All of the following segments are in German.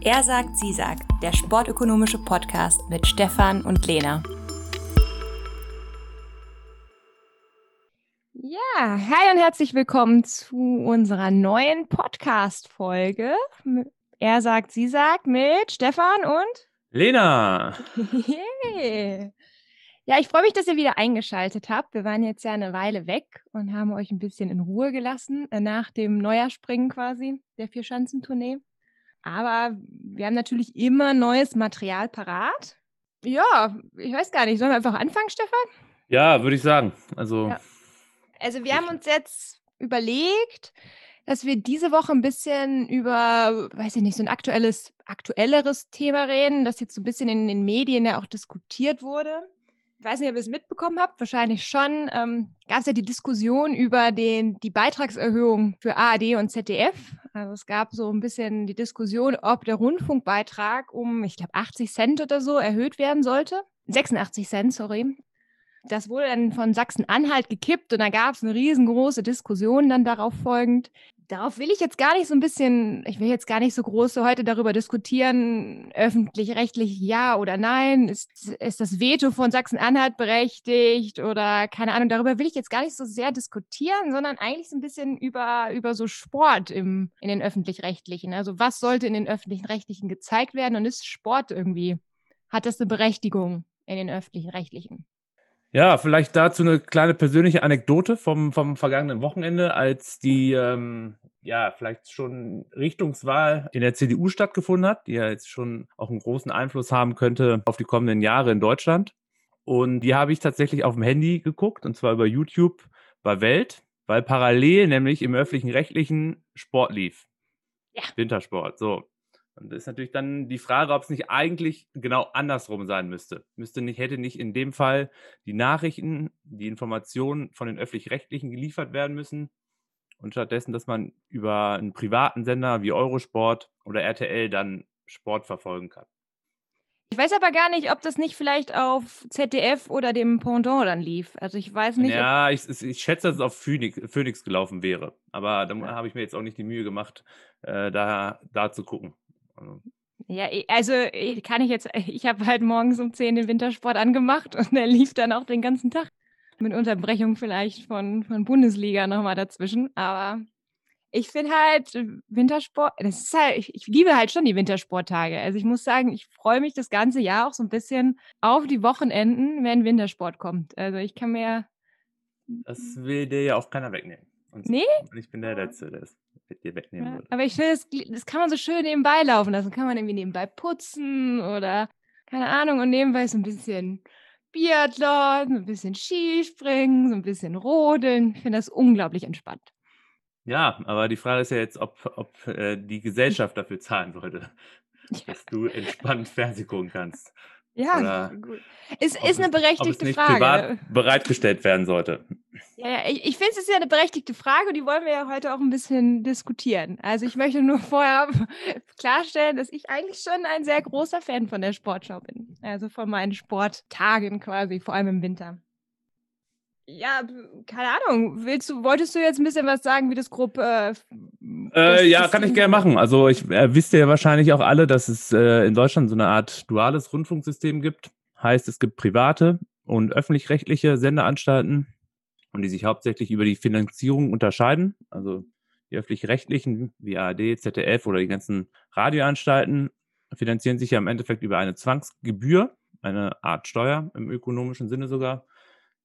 Er sagt, sie sagt, der sportökonomische Podcast mit Stefan und Lena. Ja, hi und herzlich willkommen zu unserer neuen Podcast-Folge. Er sagt, sie sagt mit Stefan und Lena. Hey. Ja, ich freue mich, dass ihr wieder eingeschaltet habt. Wir waren jetzt ja eine Weile weg und haben euch ein bisschen in Ruhe gelassen äh, nach dem Neujahrspringen quasi der Vier-Schanzentournee. Aber wir haben natürlich immer neues Material parat. Ja, ich weiß gar nicht. Sollen wir einfach anfangen, Stefan? Ja, würde ich sagen. Also, Ja. Also wir haben uns jetzt überlegt, dass wir diese Woche ein bisschen über, weiß ich nicht, so ein aktuelles, aktuelleres Thema reden, das jetzt so ein bisschen in den Medien ja auch diskutiert wurde. Ich weiß nicht, ob ihr es mitbekommen habt, wahrscheinlich schon. Ähm, Gab es ja die Diskussion über den, die Beitragserhöhung für ARD und ZDF. Also es gab so ein bisschen die Diskussion, ob der Rundfunkbeitrag um, ich glaube, 80 Cent oder so erhöht werden sollte. 86 Cent, sorry. Das wurde dann von Sachsen-Anhalt gekippt und da gab es eine riesengroße Diskussion dann darauf folgend. Darauf will ich jetzt gar nicht so ein bisschen, ich will jetzt gar nicht so groß so heute darüber diskutieren, öffentlich-rechtlich ja oder nein. Ist, ist das Veto von Sachsen-Anhalt berechtigt oder keine Ahnung, darüber will ich jetzt gar nicht so sehr diskutieren, sondern eigentlich so ein bisschen über, über so Sport im, in den öffentlich-rechtlichen. Also was sollte in den öffentlich-rechtlichen gezeigt werden und ist Sport irgendwie, hat das eine Berechtigung in den öffentlich-rechtlichen? Ja, vielleicht dazu eine kleine persönliche Anekdote vom, vom vergangenen Wochenende, als die, ähm, ja, vielleicht schon Richtungswahl in der CDU stattgefunden hat, die ja jetzt schon auch einen großen Einfluss haben könnte auf die kommenden Jahre in Deutschland. Und die habe ich tatsächlich auf dem Handy geguckt, und zwar über YouTube bei Welt, weil parallel nämlich im öffentlichen Rechtlichen Sport lief. Ja. Wintersport, so. Und das ist natürlich dann die Frage, ob es nicht eigentlich genau andersrum sein müsste. Müsste nicht, hätte nicht in dem Fall die Nachrichten, die Informationen von den öffentlich-rechtlichen geliefert werden müssen und stattdessen, dass man über einen privaten Sender wie Eurosport oder RTL dann Sport verfolgen kann. Ich weiß aber gar nicht, ob das nicht vielleicht auf ZDF oder dem Pendant dann lief. Also ich weiß nicht. Ja, ich, ich ich schätze, dass es auf Phoenix, Phoenix gelaufen wäre. Aber da Ja. habe ich mir jetzt auch nicht die Mühe gemacht, äh, da, da zu gucken. Also, Ja, also kann ich jetzt, ich habe halt morgens um 10 den Wintersport angemacht und der lief dann auch den ganzen Tag. Mit Unterbrechung vielleicht von, von Bundesliga nochmal dazwischen. Aber ich finde halt Wintersport, das ist halt, ich, ich liebe halt schon die Wintersporttage. Also ich muss sagen, ich freue mich das ganze Jahr auch so ein bisschen auf die Wochenenden, wenn Wintersport kommt. Also ich kann mir, das will dir ja auch keiner wegnehmen. Und Nee? und ich bin der Letzte, der es mit dir wegnehmen Ja, würde. aber ich finde, das, das kann man so schön nebenbei laufen lassen. Kann man irgendwie nebenbei putzen oder keine Ahnung und nebenbei so ein bisschen Biathlon, so ein bisschen Skispringen, so ein bisschen Rodeln. Ich finde das unglaublich entspannt. Ja, aber die Frage ist ja jetzt, ob, ob äh, die Gesellschaft dafür zahlen sollte, Ja, dass du entspannt Fernsehen gucken kannst. Ja Oder gut. Ist, ist eine es- Ob es berechtigte nicht Frage. privat bereitgestellt werden sollte. Ja, ja, ich, ich finde, es ist ja eine berechtigte Frage und die wollen wir ja heute auch ein bisschen diskutieren. Also ich möchte nur vorher klarstellen, dass ich eigentlich schon ein sehr großer Fan von der Sportschau bin. Also von meinen Sporttagen quasi, vor allem im Winter. Ja, keine Ahnung. Willst du, wolltest du jetzt ein bisschen was sagen, wie das grob äh, Äh, ja, kann ich gerne machen. Also ich äh, wisst ihr ja wahrscheinlich auch alle, dass es äh, in Deutschland so eine Art duales Rundfunksystem gibt. Heißt, es gibt private und öffentlich-rechtliche Sendeanstalten und die sich hauptsächlich über die Finanzierung unterscheiden. Also die öffentlich-rechtlichen wie ARD, ZDF oder die ganzen Radioanstalten finanzieren sich ja im Endeffekt über eine Zwangsgebühr, eine Art Steuer im ökonomischen Sinne sogar,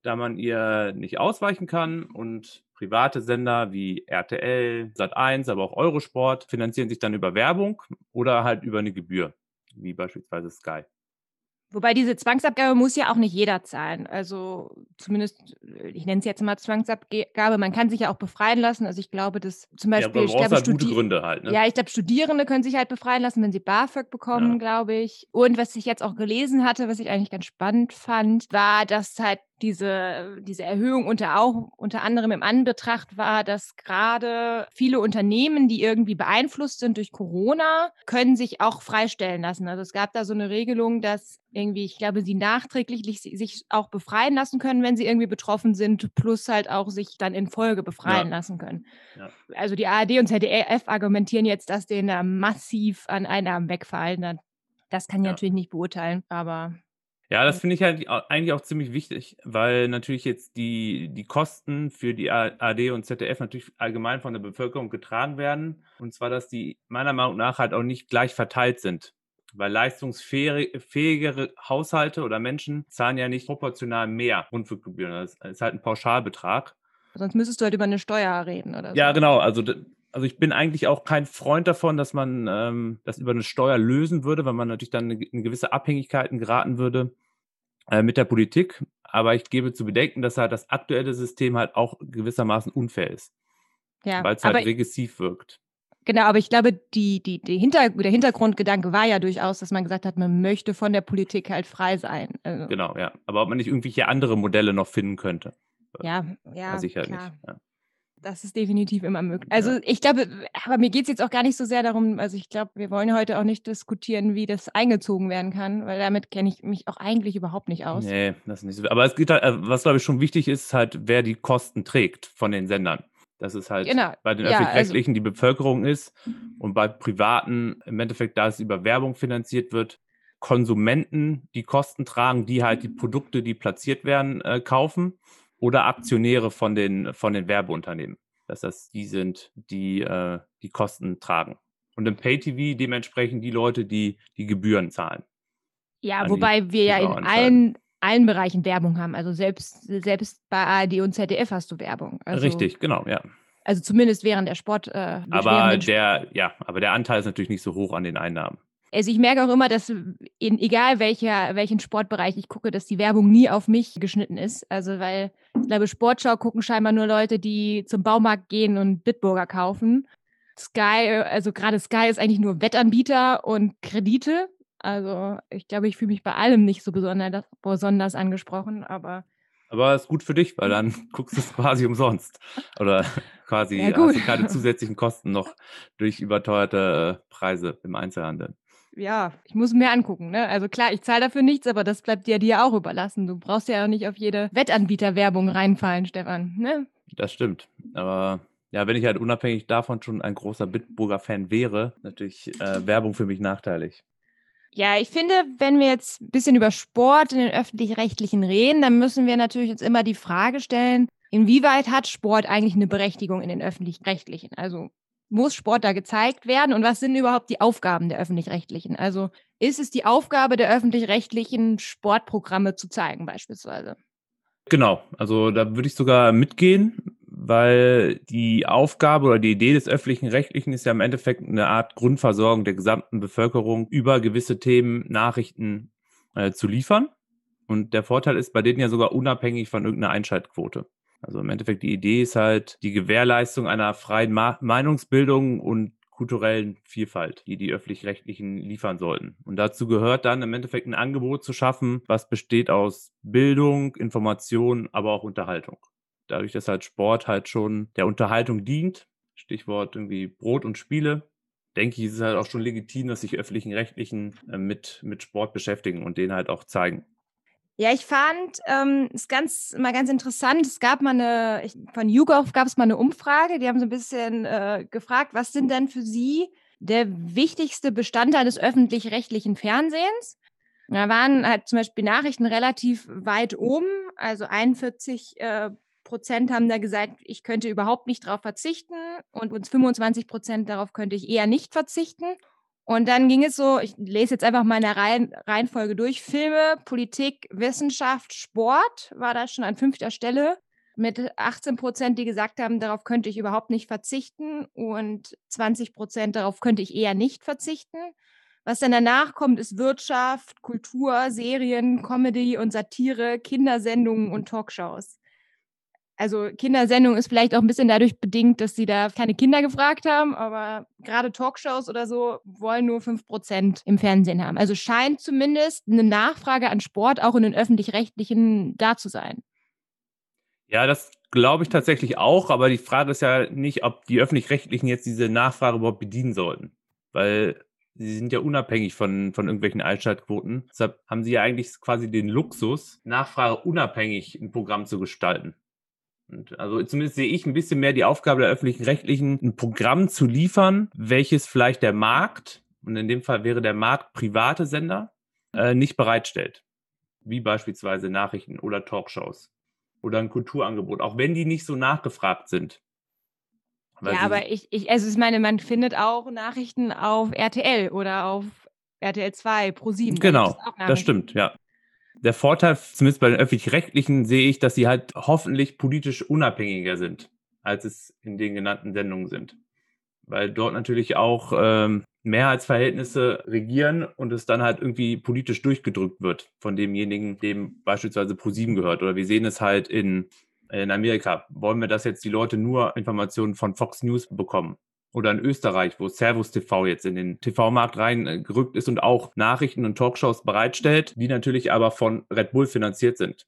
da man ihr nicht ausweichen kann und private Sender wie RTL, Sat1, aber auch Eurosport finanzieren sich dann über Werbung oder halt über eine Gebühr, wie beispielsweise Sky. Wobei diese Zwangsabgabe muss ja auch nicht jeder zahlen. Also zumindest, äh, ich nenne es jetzt mal Zwangsabgabe, man kann sich ja auch befreien lassen. Also ich glaube, dass zum Ja, Beispiel, aber ich glaube, halt gute Gründe halt. Ne? Ja, ich glaube, Studierende können sich halt befreien lassen, wenn sie BAföG bekommen, Ja. glaube ich. Und was ich jetzt auch gelesen hatte, was ich eigentlich ganz spannend fand, war, dass halt diese, diese Erhöhung unter auch unter anderem im Anbetracht war, dass gerade viele Unternehmen, die irgendwie beeinflusst sind durch Corona, können sich auch freistellen lassen. Also es gab da so eine Regelung, dass irgendwie, ich glaube, sie nachträglich sich auch befreien lassen können, wenn sie irgendwie betroffen sind, plus halt auch sich dann in Folge befreien ja. lassen können. Ja. Also die ARD und ZDF argumentieren jetzt, dass denen da massiv an Einnahmen wegfallen. Das kann ich ja. natürlich nicht beurteilen, aber ja, das finde ich halt eigentlich auch ziemlich wichtig, weil natürlich jetzt die, die Kosten für die ARD und ZDF natürlich allgemein von der Bevölkerung getragen werden. Und zwar, dass die meiner Meinung nach halt auch nicht gleich verteilt sind. Weil leistungsfähigere Haushalte oder Menschen zahlen ja nicht proportional mehr Rundfunkgebühren. Das ist halt ein Pauschalbetrag. Sonst müsstest du halt über eine Steuer reden, oder so. Ja, genau. Also also ich bin eigentlich auch kein Freund davon, dass man ähm, das über eine Steuer lösen würde, weil man natürlich dann in gewisse Abhängigkeiten geraten würde äh, mit der Politik. Aber ich gebe zu bedenken, dass halt das aktuelle System halt auch gewissermaßen unfair ist. Ja, weil es halt regressiv wirkt. Genau, aber ich glaube, die, die, die Hinter, der Hintergrundgedanke war ja durchaus, dass man gesagt hat, man möchte von der Politik halt frei sein. Also. Genau, ja. Aber ob man nicht irgendwelche andere Modelle noch finden könnte. Ja, ja. Sicher klar. nicht. Ja. Das ist definitiv immer möglich. Also ja. ich glaube, aber mir geht es jetzt auch gar nicht so sehr darum, also ich glaube, wir wollen heute auch nicht diskutieren, wie das eingezogen werden kann, weil damit kenne ich mich auch eigentlich überhaupt nicht aus. Nee, das ist nicht so. Aber es geht halt, äh, was glaube ich schon wichtig ist, ist halt, wer die Kosten trägt von den Sendern. Das ist halt genau. bei den ja, öffentlich-rechtlichen also, die Bevölkerung ist und bei privaten im Endeffekt, da es über Werbung finanziert wird, Konsumenten die Kosten tragen, die halt die Produkte, die platziert werden, äh, kaufen oder Aktionäre von den, von den Werbeunternehmen. Dass das die sind, die äh, die Kosten tragen. Und im Pay-TV dementsprechend die Leute, die die Gebühren zahlen. Ja, wobei wir ja in allen, allen Bereichen Werbung haben. Also selbst, selbst bei ARD und ZDF hast du Werbung. Also, Richtig, genau, ja. Also zumindest während der Sport. Äh, aber der, ja, aber der Anteil ist natürlich nicht so hoch an den Einnahmen. Also ich merke auch immer, dass in egal welcher, welchen Sportbereich ich gucke, dass die Werbung nie auf mich geschnitten ist. Also weil ich glaube, Sportschau gucken scheinbar nur Leute, die zum Baumarkt gehen und Bitburger kaufen. Sky, also gerade Sky ist eigentlich nur Wettanbieter und Kredite. Also ich glaube, ich fühle mich bei allem nicht so besonders, besonders angesprochen, aber. Aber ist gut für dich, weil dann guckst du es quasi umsonst. Oder quasi ja, hast du keine zusätzlichen Kosten noch durch überteuerte äh, Preise im Einzelhandel ja, ich muss mir angucken. Ne? Also klar, ich zahle dafür nichts, aber das bleibt dir dir auch überlassen. Du brauchst ja auch nicht auf jede Wettanbieterwerbung reinfallen, Stefan. Ne? Das stimmt. Aber ja, wenn ich halt unabhängig davon schon ein großer Bitburger-Fan wäre, natürlich äh, Werbung für mich nachteilig. Ja, ich finde, wenn wir jetzt ein bisschen über Sport in den öffentlich-rechtlichen reden, dann müssen wir natürlich uns immer die Frage stellen, inwieweit hat Sport eigentlich eine Berechtigung in den öffentlich-rechtlichen? Also muss Sport da gezeigt werden und was sind überhaupt die Aufgaben der öffentlich-rechtlichen? Also ist es die Aufgabe der öffentlich-rechtlichen, Sportprogramme zu zeigen beispielsweise? Genau, also da würde ich sogar mitgehen, weil die Aufgabe oder die Idee des öffentlichen Rechtlichen ist ja im Endeffekt eine Art Grundversorgung der gesamten Bevölkerung über gewisse Themen, Nachrichten äh, zu liefern. Und der Vorteil ist bei denen ja sogar unabhängig von irgendeiner Einschaltquote. Also im Endeffekt die Idee ist halt die Gewährleistung einer freien Ma Meinungsbildung und kulturellen Vielfalt, die die öffentlich-rechtlichen liefern sollten. Und dazu gehört dann im Endeffekt ein Angebot zu schaffen, was besteht aus Bildung, Information, aber auch Unterhaltung. Dadurch, dass halt Sport halt schon der Unterhaltung dient, Stichwort irgendwie Brot und Spiele, denke ich, ist es halt auch schon legitim, dass sich öffentlichen Rechtlichen äh, mit, mit Sport beschäftigen und den halt auch zeigen. Ja, ich fand ähm, es ganz mal ganz interessant. Es gab mal eine, ich, von YouGov gab es mal eine Umfrage, die haben so ein bisschen äh, gefragt, was sind denn für Sie der wichtigste Bestandteil des öffentlich-rechtlichen Fernsehens? Da waren halt zum Beispiel Nachrichten relativ weit oben, also 41 äh, Prozent haben da gesagt, ich könnte überhaupt nicht darauf verzichten und uns 25 Prozent darauf könnte ich eher nicht verzichten. Und dann ging es so, ich lese jetzt einfach mal in der Reihen, Reihenfolge durch, Filme, Politik, Wissenschaft, Sport war da schon an fünfter Stelle mit 18 Prozent, die gesagt haben, darauf könnte ich überhaupt nicht verzichten und 20 Prozent, darauf könnte ich eher nicht verzichten. Was dann danach kommt, ist Wirtschaft, Kultur, Serien, Comedy und Satire, Kindersendungen und Talkshows also Kindersendung ist vielleicht auch ein bisschen dadurch bedingt, dass sie da keine Kinder gefragt haben, aber gerade Talkshows oder so wollen nur 5% im Fernsehen haben. Also scheint zumindest eine Nachfrage an Sport auch in den öffentlich-rechtlichen da zu sein. Ja, das glaube ich tatsächlich auch, aber die Frage ist ja nicht, ob die öffentlich-rechtlichen jetzt diese Nachfrage überhaupt bedienen sollten. Weil sie sind ja unabhängig von, von irgendwelchen Einschaltquoten. Deshalb haben sie ja eigentlich quasi den Luxus, Nachfrage unabhängig ein Programm zu gestalten. Also zumindest sehe ich ein bisschen mehr die Aufgabe der öffentlichen Rechtlichen, ein Programm zu liefern, welches vielleicht der Markt, und in dem Fall wäre der Markt private Sender, äh, nicht bereitstellt. Wie beispielsweise Nachrichten oder Talkshows oder ein Kulturangebot, auch wenn die nicht so nachgefragt sind. ja, aber ich, ich, also ich meine, man findet auch Nachrichten auf RTL oder auf RTL 2, Pro 7. Genau, das stimmt, ja. Der Vorteil, zumindest bei den öffentlich-rechtlichen, sehe ich, dass sie halt hoffentlich politisch unabhängiger sind, als es in den genannten Sendungen sind. Weil dort natürlich auch ähm, Mehrheitsverhältnisse regieren und es dann halt irgendwie politisch durchgedrückt wird von demjenigen, dem beispielsweise ProSieben gehört. Oder wir sehen es halt in, in Amerika. Wollen wir, dass jetzt die Leute nur Informationen von Fox News bekommen? Oder in Österreich, wo Servus TV jetzt in den TV-Markt reingerückt ist und auch Nachrichten und Talkshows bereitstellt, die natürlich aber von Red Bull finanziert sind.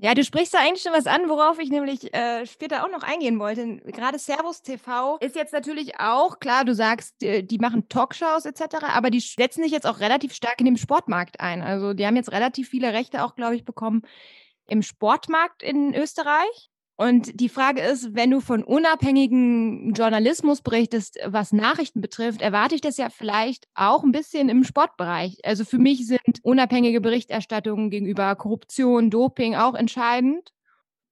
Ja, du sprichst da eigentlich schon was an, worauf ich nämlich äh, später auch noch eingehen wollte. Gerade Servus TV ist jetzt natürlich auch, klar, du sagst, die, die machen Talkshows etc., aber die setzen sich jetzt auch relativ stark in den Sportmarkt ein. Also die haben jetzt relativ viele Rechte auch, glaube ich, bekommen im Sportmarkt in Österreich. Und die Frage ist, wenn du von unabhängigen Journalismus berichtest, was Nachrichten betrifft, erwarte ich das ja vielleicht auch ein bisschen im Sportbereich. Also für mich sind unabhängige Berichterstattungen gegenüber Korruption, Doping auch entscheidend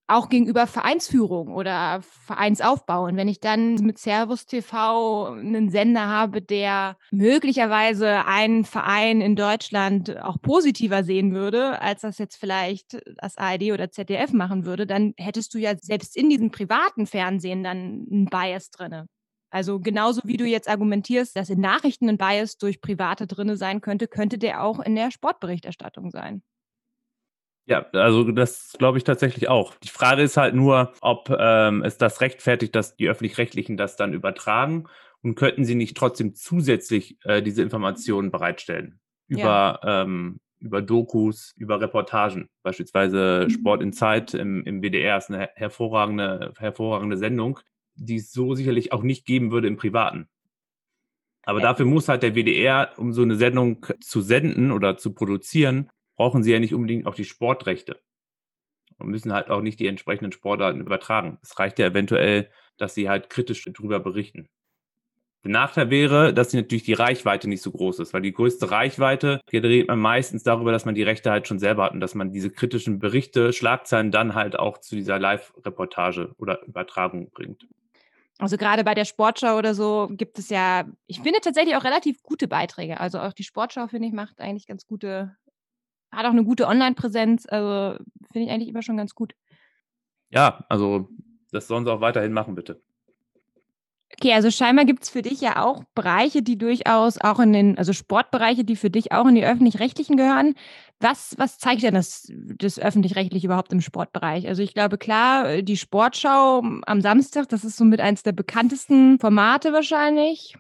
auch gegenüber Vereinsführung oder Vereinsaufbau. Und wenn ich dann mit Servus TV einen Sender habe, der möglicherweise einen Verein in Deutschland auch positiver sehen würde, als das jetzt vielleicht das ARD oder ZDF machen würde, dann hättest du ja selbst in diesem privaten Fernsehen dann einen Bias drinne. Also genauso wie du jetzt argumentierst, dass in Nachrichten ein Bias durch Private drinne sein könnte, könnte der auch in der Sportberichterstattung sein. Ja, also das glaube ich tatsächlich auch. Die Frage ist halt nur, ob ähm, es das rechtfertigt, dass die öffentlich-rechtlichen das dann übertragen und könnten sie nicht trotzdem zusätzlich äh, diese Informationen bereitstellen über ja. ähm, über Dokus, über Reportagen, beispielsweise mhm. Sport in Zeit im, im WDR ist eine hervorragende hervorragende Sendung, die es so sicherlich auch nicht geben würde im Privaten. Aber ja. dafür muss halt der WDR, um so eine Sendung zu senden oder zu produzieren, brauchen sie ja nicht unbedingt auch die Sportrechte und müssen halt auch nicht die entsprechenden Sportarten übertragen. Es reicht ja eventuell, dass sie halt kritisch darüber berichten. Der Nachteil wäre, dass natürlich die Reichweite nicht so groß ist, weil die größte Reichweite generiert man meistens darüber, dass man die Rechte halt schon selber hat und dass man diese kritischen Berichte, Schlagzeilen dann halt auch zu dieser Live-Reportage oder Übertragung bringt. Also gerade bei der Sportschau oder so gibt es ja, ich finde tatsächlich auch relativ gute Beiträge. Also auch die Sportschau, finde ich, macht eigentlich ganz gute hat auch eine gute Online-Präsenz. Also finde ich eigentlich immer schon ganz gut. Ja, also das sollen sie auch weiterhin machen, bitte. Okay, also scheinbar gibt es für dich ja auch Bereiche, die durchaus auch in den, also Sportbereiche, die für dich auch in die öffentlich-rechtlichen gehören. Was, was zeigt denn das, das öffentlich-rechtliche überhaupt im Sportbereich? Also ich glaube, klar, die Sportschau am Samstag, das ist somit eines der bekanntesten Formate wahrscheinlich.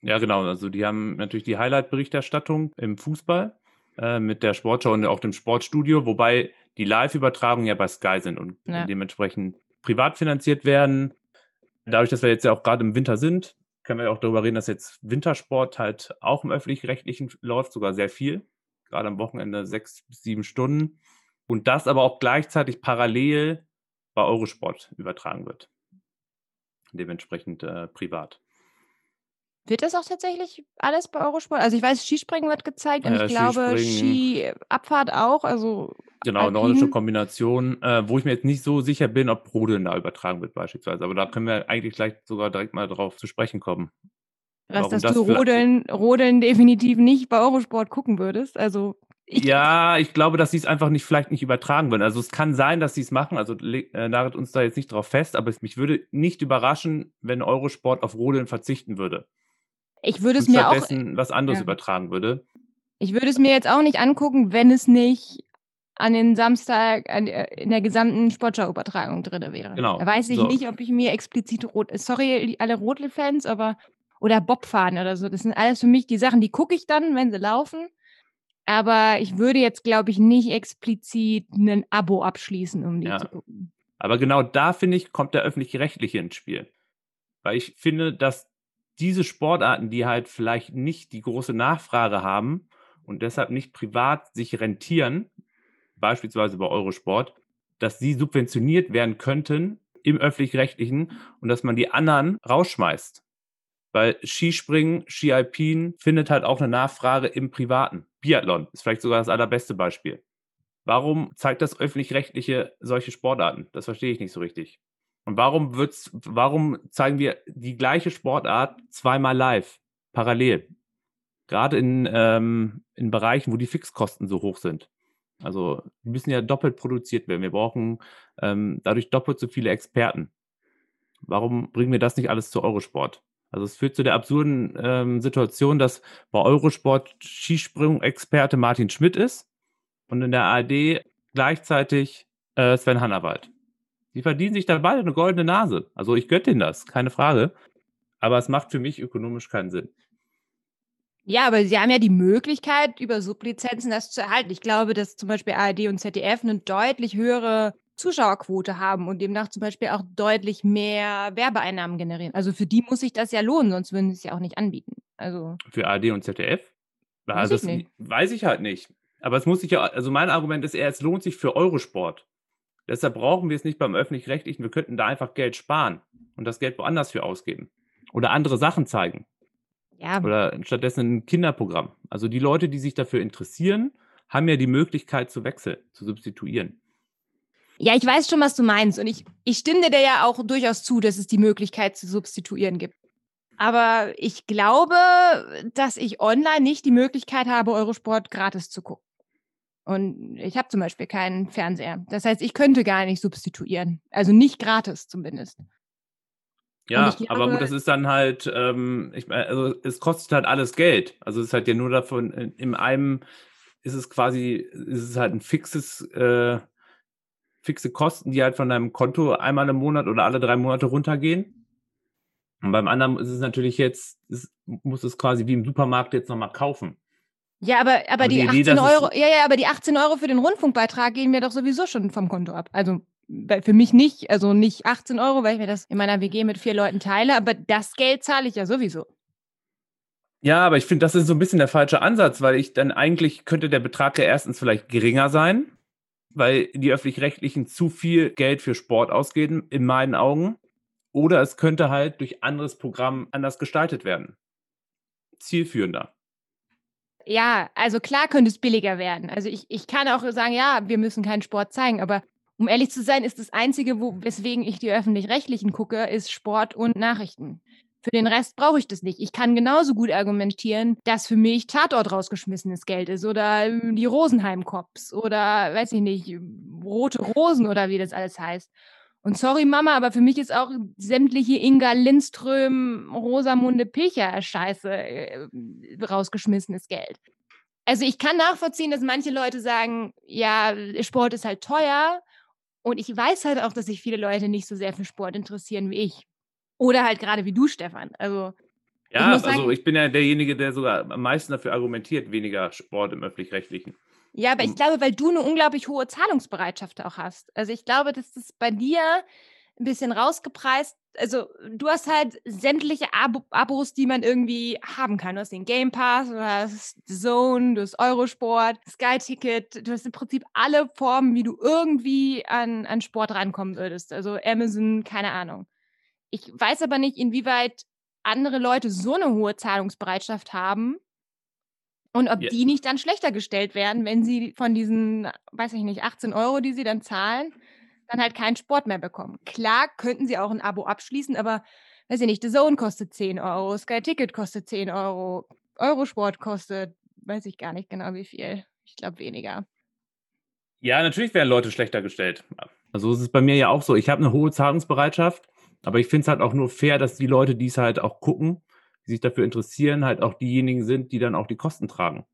Ja, genau. Also die haben natürlich die Highlight-Berichterstattung im Fußball. Äh, mit der Sportschau und auch dem Sportstudio, wobei die Live-Übertragungen ja bei Sky sind und ja. dementsprechend privat finanziert werden. Dadurch, dass wir jetzt ja auch gerade im Winter sind, können wir auch darüber reden, dass jetzt Wintersport halt auch im öffentlich-rechtlichen läuft, sogar sehr viel. Gerade am Wochenende sechs bis sieben Stunden. Und das aber auch gleichzeitig parallel bei Eurosport übertragen wird. Dementsprechend äh, privat. Wird das auch tatsächlich alles bei Eurosport? Also ich weiß, Skispringen wird gezeigt und äh, ich glaube Skiabfahrt auch. Also genau, Alpin. nordische Kombination, äh, wo ich mir jetzt nicht so sicher bin, ob Rodeln da übertragen wird beispielsweise. Aber da können wir eigentlich gleich sogar direkt mal drauf zu sprechen kommen. Was, dass das du Rodeln, Rodeln definitiv nicht bei Eurosport gucken würdest? Also ich ja, ich glaube, dass sie es einfach nicht, vielleicht nicht übertragen würden. Also es kann sein, dass sie es machen. Also äh, uns da jetzt nicht drauf fest, aber es, mich würde nicht überraschen, wenn Eurosport auf Rodeln verzichten würde. Ich würde es mir auch was anderes ja. übertragen würde. Ich würde es mir jetzt auch nicht angucken, wenn es nicht an den Samstag an, äh, in der gesamten Sportschau-Übertragung drin wäre. Genau. Da weiß ich so. nicht, ob ich mir explizit rot, sorry alle Rotle-Fans, aber oder Bobfahren oder so. Das sind alles für mich die Sachen, die gucke ich dann, wenn sie laufen. Aber ich würde jetzt, glaube ich, nicht explizit ein Abo abschließen, um die ja. zu gucken. Aber genau da, finde ich, kommt der öffentlich-rechtliche ins Spiel. Weil ich finde, dass diese Sportarten, die halt vielleicht nicht die große Nachfrage haben und deshalb nicht privat sich rentieren, beispielsweise bei Eurosport, dass sie subventioniert werden könnten im öffentlich-rechtlichen und dass man die anderen rausschmeißt. Weil Skispringen, Skialpin findet halt auch eine Nachfrage im Privaten. Biathlon ist vielleicht sogar das allerbeste Beispiel. Warum zeigt das öffentlich-rechtliche solche Sportarten? Das verstehe ich nicht so richtig. Und warum wird's, warum zeigen wir die gleiche Sportart zweimal live, parallel? Gerade in, ähm, in Bereichen, wo die Fixkosten so hoch sind. Also die müssen ja doppelt produziert werden. Wir brauchen ähm, dadurch doppelt so viele Experten. Warum bringen wir das nicht alles zu Eurosport? Also es führt zu der absurden ähm, Situation, dass bei Eurosport Skisprung-Experte Martin Schmidt ist und in der ARD gleichzeitig äh, Sven Hannawald. Die verdienen sich da beide eine goldene Nase. Also ich götte ihnen das, keine Frage. Aber es macht für mich ökonomisch keinen Sinn. Ja, aber sie haben ja die Möglichkeit, über Sublizenzen das zu erhalten. Ich glaube, dass zum Beispiel ARD und ZDF eine deutlich höhere Zuschauerquote haben und demnach zum Beispiel auch deutlich mehr Werbeeinnahmen generieren. Also für die muss sich das ja lohnen, sonst würden sie es ja auch nicht anbieten. Also für ARD und ZDF? Also weiß, ich weiß ich halt nicht. Aber es muss sich ja, also mein Argument ist eher, es lohnt sich für Eurosport. Deshalb brauchen wir es nicht beim öffentlich-rechtlichen. Wir könnten da einfach Geld sparen und das Geld woanders für ausgeben. Oder andere Sachen zeigen. Ja. Oder stattdessen ein Kinderprogramm. Also die Leute, die sich dafür interessieren, haben ja die Möglichkeit zu wechseln, zu substituieren. Ja, ich weiß schon, was du meinst. Und ich, ich stimme dir ja auch durchaus zu, dass es die Möglichkeit zu substituieren gibt. Aber ich glaube, dass ich online nicht die Möglichkeit habe, Eurosport gratis zu gucken. Und ich habe zum Beispiel keinen Fernseher. Das heißt, ich könnte gar nicht substituieren. Also nicht gratis zumindest. Ja, glaube, aber gut, das ist dann halt, ähm, ich meine, also es kostet halt alles Geld. Also es ist halt ja nur davon, in, in einem ist es quasi, ist es halt ein fixes, äh, fixe Kosten, die halt von deinem Konto einmal im Monat oder alle drei Monate runtergehen. Und beim anderen ist es natürlich jetzt, ist, muss es quasi wie im Supermarkt jetzt nochmal kaufen. Ja, aber, aber, aber die, die Idee, 18 Euro, ja, ja, aber die 18 Euro für den Rundfunkbeitrag gehen mir doch sowieso schon vom Konto ab. Also für mich nicht, also nicht 18 Euro, weil ich mir das in meiner WG mit vier Leuten teile, aber das Geld zahle ich ja sowieso. Ja, aber ich finde, das ist so ein bisschen der falsche Ansatz, weil ich dann eigentlich könnte der Betrag ja erstens vielleicht geringer sein, weil die öffentlich-rechtlichen zu viel Geld für Sport ausgeben, in meinen Augen. Oder es könnte halt durch anderes Programm anders gestaltet werden. Zielführender. Ja, also klar könnte es billiger werden. Also ich, ich kann auch sagen, ja, wir müssen keinen Sport zeigen, aber um ehrlich zu sein, ist das Einzige, wo, weswegen ich die öffentlich-rechtlichen gucke, ist Sport und Nachrichten. Für den Rest brauche ich das nicht. Ich kann genauso gut argumentieren, dass für mich Tatort rausgeschmissenes Geld ist oder ähm, die Rosenheim-Cops oder weiß ich nicht, Rote Rosen oder wie das alles heißt. Und sorry, Mama, aber für mich ist auch sämtliche Inga Lindström, Rosamunde Pilcher-Scheiße äh, rausgeschmissenes Geld. Also ich kann nachvollziehen, dass manche Leute sagen, ja, Sport ist halt teuer, und ich weiß halt auch, dass sich viele Leute nicht so sehr für Sport interessieren wie ich. Oder halt gerade wie du, Stefan. Also. Ja, ich sagen, also ich bin ja derjenige, der sogar am meisten dafür argumentiert, weniger Sport im öffentlich-rechtlichen. Ja, aber ich glaube, weil du eine unglaublich hohe Zahlungsbereitschaft auch hast. Also ich glaube, dass das bei dir ein bisschen rausgepreist. Also du hast halt sämtliche Abo Abos, die man irgendwie haben kann. Du hast den Game Pass, du hast Zone, du hast Eurosport, Sky Ticket. Du hast im Prinzip alle Formen, wie du irgendwie an, an Sport rankommen würdest. Also Amazon, keine Ahnung. Ich weiß aber nicht, inwieweit andere Leute so eine hohe Zahlungsbereitschaft haben und ob ja. die nicht dann schlechter gestellt werden, wenn sie von diesen, weiß ich nicht, 18 Euro, die sie dann zahlen, dann halt keinen Sport mehr bekommen. Klar könnten sie auch ein Abo abschließen, aber weiß ich nicht, The Zone kostet 10 Euro, Sky Ticket kostet 10 Euro, Eurosport kostet, weiß ich gar nicht genau wie viel. Ich glaube weniger. Ja, natürlich werden Leute schlechter gestellt. Also ist es bei mir ja auch so. Ich habe eine hohe Zahlungsbereitschaft, aber ich finde es halt auch nur fair, dass die Leute, die es halt auch gucken, die sich dafür interessieren, halt auch diejenigen sind, die dann auch die Kosten tragen.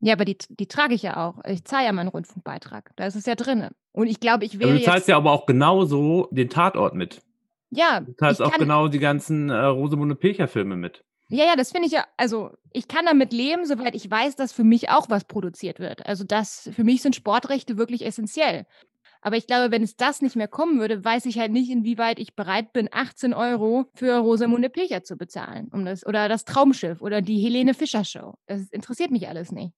Ja, aber die, die trage ich ja auch. Ich zahle ja meinen Rundfunkbeitrag. Da ist es ja drin. Und ich glaube, ich wäre. Aber du zahlst ja aber auch genauso den Tatort mit. Ja. Du zahlst auch genau die ganzen äh, Rosamunde Pilcher-Filme mit. Ja, ja, das finde ich ja, also ich kann damit leben, soweit ich weiß, dass für mich auch was produziert wird. Also das, für mich sind Sportrechte wirklich essentiell. Aber ich glaube, wenn es das nicht mehr kommen würde, weiß ich halt nicht, inwieweit ich bereit bin, 18 Euro für Rosamunde Pilcher zu bezahlen. Um das, oder das Traumschiff oder die Helene Fischer Show. Das interessiert mich alles nicht.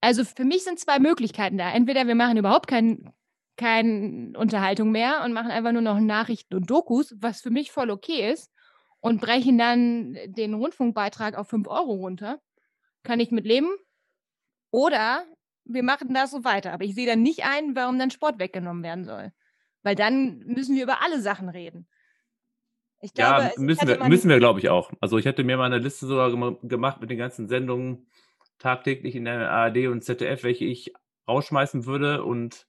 Also für mich sind zwei Möglichkeiten da. Entweder wir machen überhaupt kein, keine Unterhaltung mehr und machen einfach nur noch Nachrichten und Dokus, was für mich voll okay ist, und brechen dann den Rundfunkbeitrag auf 5 Euro runter. Kann ich mit leben. Oder wir machen das so weiter. Aber ich sehe dann nicht ein, warum dann Sport weggenommen werden soll. Weil dann müssen wir über alle Sachen reden. Ich glaube, ja, müssen wir, müssen wir, glaube ich, auch. Also ich hätte mir mal eine Liste sogar gemacht mit den ganzen Sendungen tagtäglich in der ARD und ZDF, welche ich rausschmeißen würde und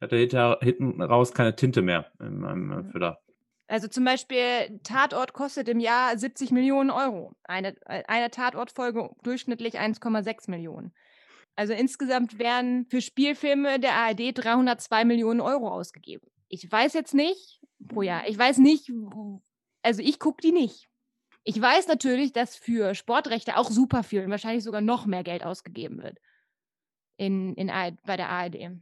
hatte hinter, hinten raus keine Tinte mehr in meinem Füller. Also zum Beispiel Tatort kostet im Jahr 70 Millionen Euro. Eine, eine Tatortfolge durchschnittlich 1,6 Millionen. Also insgesamt werden für Spielfilme der ARD 302 Millionen Euro ausgegeben. Ich weiß jetzt nicht pro Jahr. Ich weiß nicht, also ich gucke die nicht. Ich weiß natürlich, dass für Sportrechte auch super viel, wahrscheinlich sogar noch mehr Geld ausgegeben wird in, in, bei der ARD.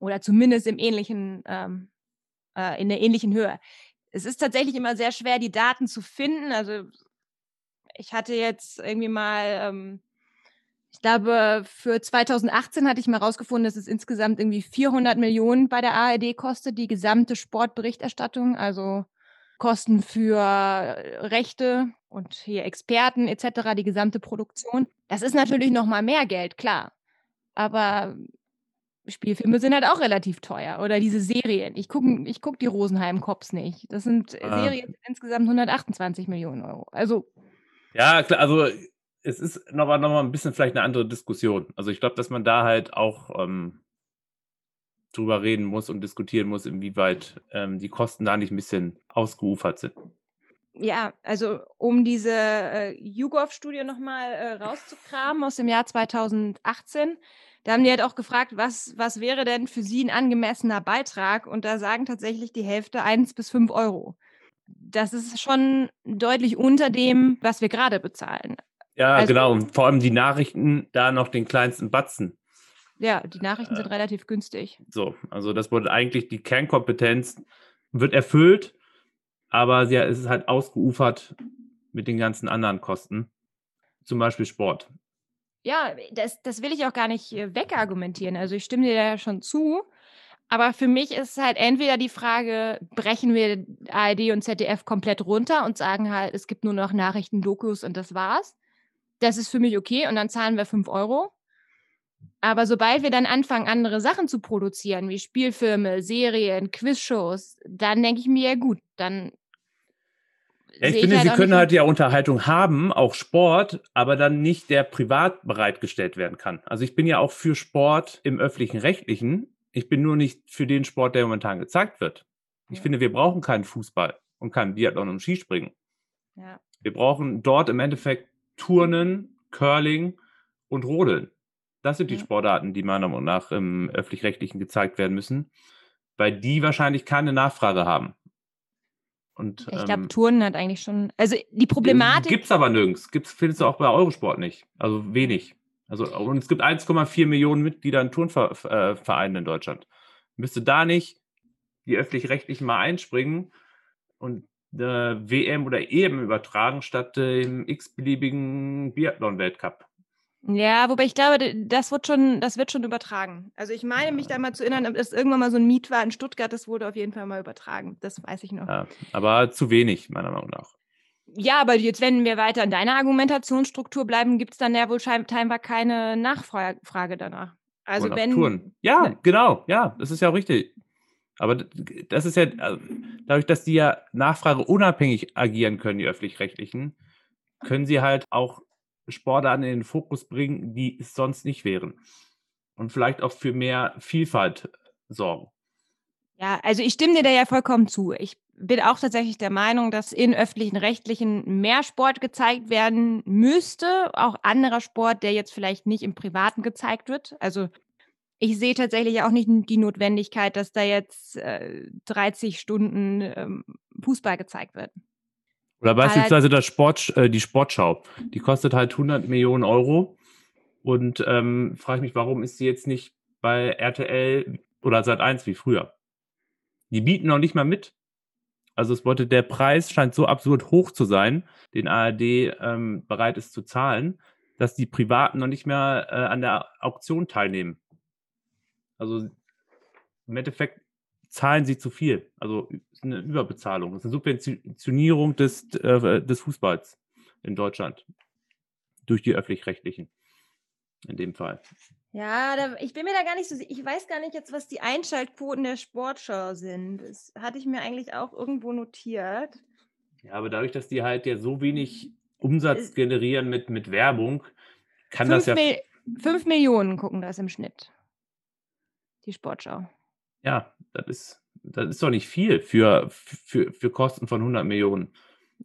Oder zumindest im ähnlichen, ähm, äh, in der ähnlichen Höhe. Es ist tatsächlich immer sehr schwer, die Daten zu finden. Also ich hatte jetzt irgendwie mal ähm, ich glaube, für 2018 hatte ich mal rausgefunden, dass es insgesamt irgendwie 400 Millionen bei der ARD kostet, die gesamte Sportberichterstattung, also Kosten für Rechte und hier Experten etc., die gesamte Produktion. Das ist natürlich noch mal mehr Geld, klar. Aber Spielfilme sind halt auch relativ teuer. Oder diese Serien. Ich gucke ich guck die Rosenheim Cops nicht. Das sind ah. Serien insgesamt 128 Millionen Euro. Also. Ja, klar, also es ist noch, noch mal ein bisschen vielleicht eine andere Diskussion. Also ich glaube, dass man da halt auch ähm, drüber reden muss und diskutieren muss, inwieweit ähm, die Kosten da nicht ein bisschen ausgeufert sind. Ja, also um diese äh, YouGov-Studie nochmal äh, rauszukramen aus dem Jahr 2018, da haben die halt auch gefragt, was, was wäre denn für sie ein angemessener Beitrag? Und da sagen tatsächlich die Hälfte 1 bis 5 Euro. Das ist schon deutlich unter dem, was wir gerade bezahlen. Ja, also, genau. Und vor allem die Nachrichten da noch den kleinsten Batzen. Ja, die Nachrichten sind äh, relativ günstig. So, also das wurde eigentlich die Kernkompetenz wird erfüllt, aber ja, es ist halt ausgeufert mit den ganzen anderen Kosten. Zum Beispiel Sport. Ja, das, das will ich auch gar nicht äh, wegargumentieren. Also ich stimme dir da schon zu. Aber für mich ist halt entweder die Frage, brechen wir ARD und ZDF komplett runter und sagen halt, es gibt nur noch Nachrichten, Dokus und das war's das ist für mich okay und dann zahlen wir 5 Euro. Aber sobald wir dann anfangen, andere Sachen zu produzieren, wie Spielfilme, Serien, Quizshows, dann denke ich mir, ja gut, dann. Ja, ich finde, ich halt sie können halt ja Unterhaltung haben, auch Sport, aber dann nicht der privat bereitgestellt werden kann. Also ich bin ja auch für Sport im öffentlichen Rechtlichen. Ich bin nur nicht für den Sport, der momentan gezeigt wird. Ich ja. finde, wir brauchen keinen Fußball und keinen Biathlon und Skispringen. Ja. Wir brauchen dort im Endeffekt Turnen, Curling und Rodeln. Das sind die. Sportarten, die meiner Meinung nach im öffentlich-rechtlichen gezeigt werden müssen, weil die wahrscheinlich keine Nachfrage haben. Und, ich glaube, ähm, Turnen hat eigentlich schon. Also die Problematik. Gibt es aber nirgends. Gibt's, findest du auch bei Eurosport nicht. Also wenig. Also, und es gibt 1,4 Millionen Mitglieder in Turnvereinen in Deutschland. Müsste da nicht die öffentlich-rechtlichen mal einspringen und WM oder EM übertragen statt dem x-beliebigen Biathlon-Weltcup. Ja, wobei ich glaube, das wird schon, das wird schon übertragen. Also ich meine mich da mal zu erinnern, dass irgendwann mal so ein Miet war in Stuttgart, das wurde auf jeden Fall mal übertragen. Das weiß ich noch. Ja, aber zu wenig, meiner Meinung nach. Ja, aber jetzt, wenn wir weiter in deiner Argumentationsstruktur bleiben, gibt es dann ja wohl scheinbar keine Nachfrage danach. Also wenn. Touren. Ja, ne. genau, ja, das ist ja auch richtig. Aber das ist ja, also, dadurch, dass die ja Nachfrage unabhängig agieren können, die öffentlich-rechtlichen, können sie halt auch Sportarten in den Fokus bringen, die es sonst nicht wären. Und vielleicht auch für mehr Vielfalt sorgen. Ja, also ich stimme dir da ja vollkommen zu. Ich bin auch tatsächlich der Meinung, dass in öffentlichen Rechtlichen mehr Sport gezeigt werden müsste. Auch anderer Sport, der jetzt vielleicht nicht im Privaten gezeigt wird. Also ich sehe tatsächlich auch nicht die Notwendigkeit, dass da jetzt äh, 30 Stunden ähm, Fußball gezeigt wird. Oder beispielsweise das Sport, äh, die Sportschau. Die kostet halt 100 Millionen Euro. Und ähm, frage ich mich, warum ist sie jetzt nicht bei RTL oder Sat 1 wie früher. Die bieten noch nicht mal mit. Also es wollte, der Preis scheint so absurd hoch zu sein, den ARD ähm, bereit ist zu zahlen, dass die Privaten noch nicht mehr äh, an der Auktion teilnehmen. Also im Endeffekt zahlen sie zu viel. Also eine Überbezahlung. Ist eine Subventionierung des, äh, des Fußballs in Deutschland durch die öffentlich-rechtlichen. In dem Fall. Ja, da, ich bin mir da gar nicht so sicher. Ich weiß gar nicht jetzt, was die Einschaltquoten der Sportschau sind. Das hatte ich mir eigentlich auch irgendwo notiert. Ja, aber dadurch, dass die halt ja so wenig Umsatz generieren mit, mit Werbung, kann das ja. Mil fünf Millionen gucken das im Schnitt. Die Sportschau. Ja, das ist, das ist doch nicht viel für, für, für Kosten von 100 Millionen.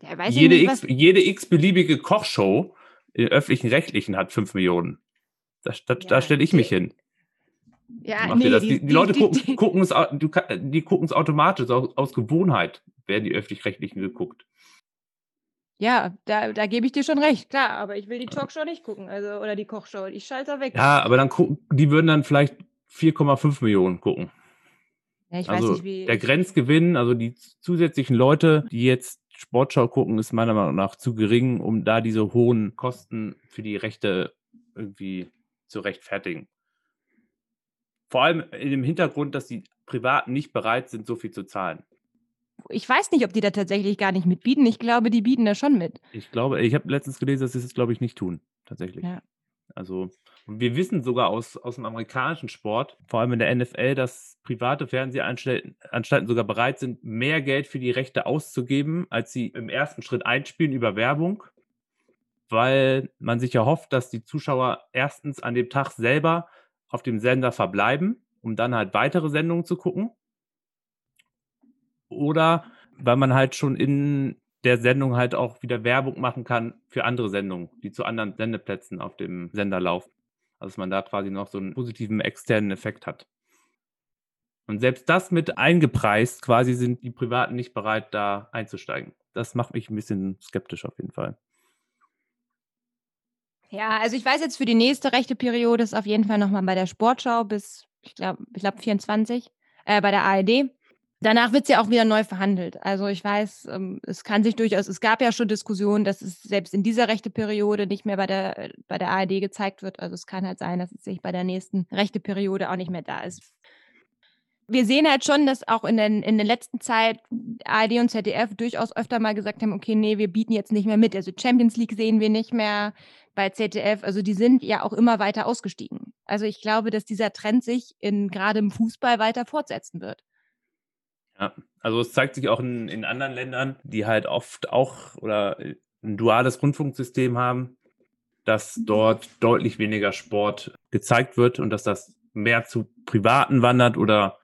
Ja, jede, nicht, X, jede x-beliebige Kochshow in öffentlichen Rechtlichen hat 5 Millionen. Da, da, ja, da stelle ich mich hin. Ja, nee, die, die, die, Leute gucken, gucken es, die gucken es automatisch, aus, aus Gewohnheit werden die öffentlich-rechtlichen geguckt. Ja, da, da gebe ich dir schon recht, klar, aber ich will die Talkshow nicht gucken, also oder die Kochshow. Ich schalte da weg. Ja, aber dann gucken, die würden dann vielleicht 4,5 Millionen gucken. Ja, ich also weiß nicht, wie. Der Grenzgewinn, also die zusätzlichen Leute, die jetzt Sportschau gucken, ist meiner Meinung nach zu gering, um da diese hohen Kosten für die Rechte irgendwie zu rechtfertigen. Vor allem in dem Hintergrund, dass die Privaten nicht bereit sind, so viel zu zahlen. Ich weiß nicht, ob die da tatsächlich gar nicht mitbieten. Ich glaube, die bieten da schon mit. Ich glaube, ich habe letztens gelesen, dass sie es, glaube ich, nicht tun, tatsächlich. Ja. Also, wir wissen sogar aus, aus dem amerikanischen Sport, vor allem in der NFL, dass private Fernsehanstalten sogar bereit sind, mehr Geld für die Rechte auszugeben, als sie im ersten Schritt einspielen über Werbung weil man sich ja hofft, dass die Zuschauer erstens an dem Tag selber auf dem Sender verbleiben, um dann halt weitere Sendungen zu gucken. Oder weil man halt schon in der Sendung halt auch wieder Werbung machen kann für andere Sendungen, die zu anderen Sendeplätzen auf dem Sender laufen. Also dass man da quasi noch so einen positiven externen Effekt hat. Und selbst das mit eingepreist, quasi sind die Privaten nicht bereit, da einzusteigen. Das macht mich ein bisschen skeptisch auf jeden Fall. Ja, also ich weiß jetzt für die nächste rechte Periode ist auf jeden Fall nochmal bei der Sportschau bis, ich glaube, ich glaube 24, äh, bei der ARD. Danach wird es ja auch wieder neu verhandelt. Also ich weiß, ähm, es kann sich durchaus, es gab ja schon Diskussionen, dass es selbst in dieser rechte Periode nicht mehr bei der, bei der ARD gezeigt wird. Also es kann halt sein, dass es sich bei der nächsten rechte Periode auch nicht mehr da ist wir sehen halt schon, dass auch in, den, in der letzten Zeit ARD und ZDF durchaus öfter mal gesagt haben, okay, nee, wir bieten jetzt nicht mehr mit. Also Champions League sehen wir nicht mehr bei ZDF. Also die sind ja auch immer weiter ausgestiegen. Also ich glaube, dass dieser Trend sich in, gerade im Fußball weiter fortsetzen wird. Ja, also es zeigt sich auch in, in anderen Ländern, die halt oft auch oder ein duales Rundfunksystem haben, dass dort deutlich weniger Sport gezeigt wird und dass das mehr zu Privaten wandert oder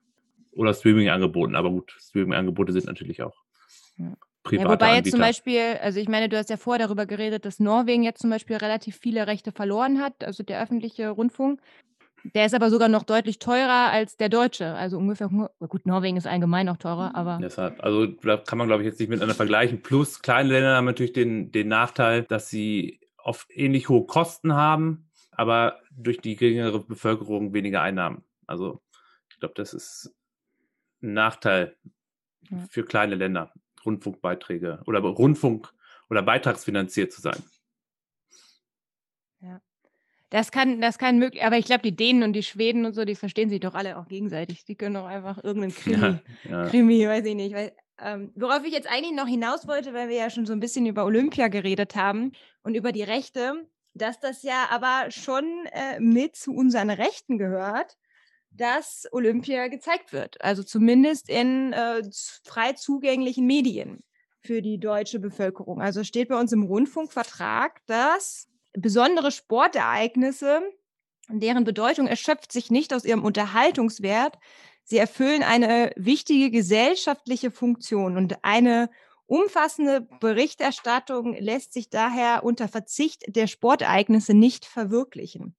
oder Streaming-Angeboten. Aber gut, Streaming-Angebote sind natürlich auch ja. private ja, Wobei jetzt zum Beispiel, also ich meine, du hast ja vorher darüber geredet, dass Norwegen jetzt zum Beispiel relativ viele Rechte verloren hat, also der öffentliche Rundfunk. Der ist aber sogar noch deutlich teurer als der deutsche. Also ungefähr, gut, Norwegen ist allgemein noch teurer, aber. Deshalb, also da kann man, glaube ich, jetzt nicht miteinander vergleichen. Plus, kleine Länder haben natürlich den, den Nachteil, dass sie oft ähnlich hohe Kosten haben, aber durch die geringere Bevölkerung weniger Einnahmen. Also ich glaube, das ist ein Nachteil ja. für kleine Länder, Rundfunkbeiträge oder Rundfunk oder beitragsfinanziert zu sein. Das kann, das kann möglich, aber ich glaube, die Dänen und die Schweden und so, die verstehen sich doch alle auch gegenseitig. Die können doch einfach irgendeinen Krimi, ja, ja. Krimi, weiß ich nicht. Weil, ähm, worauf ich jetzt eigentlich noch hinaus wollte, weil wir ja schon so ein bisschen über Olympia geredet haben und über die Rechte, dass das ja aber schon äh, mit zu unseren Rechten gehört dass Olympia gezeigt wird. Also zumindest in äh, frei zugänglichen Medien für die deutsche Bevölkerung. Also steht bei uns im Rundfunkvertrag, dass besondere Sportereignisse, deren Bedeutung erschöpft sich nicht aus ihrem Unterhaltungswert, sie erfüllen eine wichtige gesellschaftliche Funktion und eine umfassende Berichterstattung lässt sich daher unter Verzicht der Sportereignisse nicht verwirklichen.